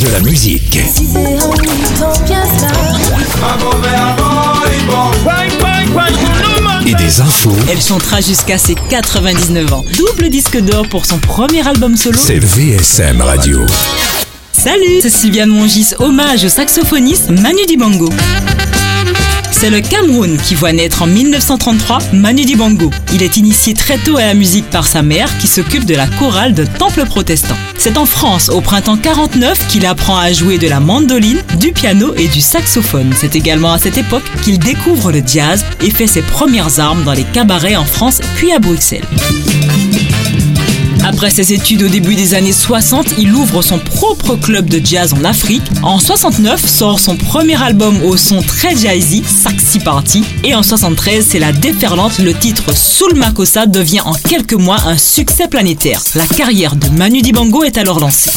De la musique. Et des infos. Elle chantera jusqu'à ses 99 ans. Double disque d'or pour son premier album solo. C'est VSM Radio. Salut, c'est Sylviane Mongis, hommage au saxophoniste Manu Dibango. C'est le Cameroun qui voit naître en 1933 Manu Dibango. Il est initié très tôt à la musique par sa mère qui s'occupe de la chorale de Temple protestant. C'est en France, au printemps 49, qu'il apprend à jouer de la mandoline, du piano et du saxophone. C'est également à cette époque qu'il découvre le jazz et fait ses premières armes dans les cabarets en France puis à Bruxelles. Après ses études au début des années 60, il ouvre son propre club de jazz en Afrique. En 69, sort son premier album au son très jazzy, Saxy Party. Et en 73, c'est la déferlante. Le titre Soul Makossa devient en quelques mois un succès planétaire. La carrière de Manu Dibango est alors lancée.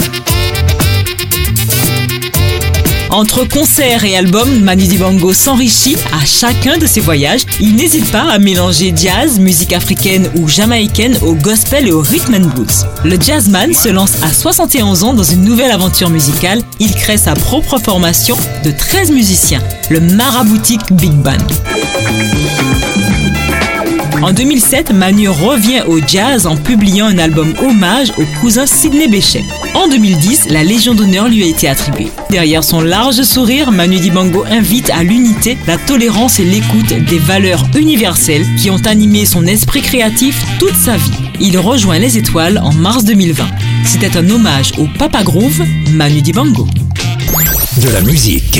Entre concerts et albums, Manu Dibango s'enrichit à chacun de ses voyages. Il n'hésite pas à mélanger jazz, musique africaine ou jamaïcaine au gospel et au rhythm and blues. Le jazzman se lance à 71 ans dans une nouvelle aventure musicale. Il crée sa propre formation de 13 musiciens, le Maraboutique Big Band. En 2007, Manu revient au jazz en publiant un album hommage au cousin Sidney Bechet. En 2010, la Légion d'honneur lui a été attribuée. Derrière son large sourire, Manu Dibango invite à l'unité, la tolérance et l'écoute des valeurs universelles qui ont animé son esprit créatif toute sa vie. Il rejoint les étoiles en mars 2020. C'était un hommage au Papa Groove, Manu Dibango. De la musique.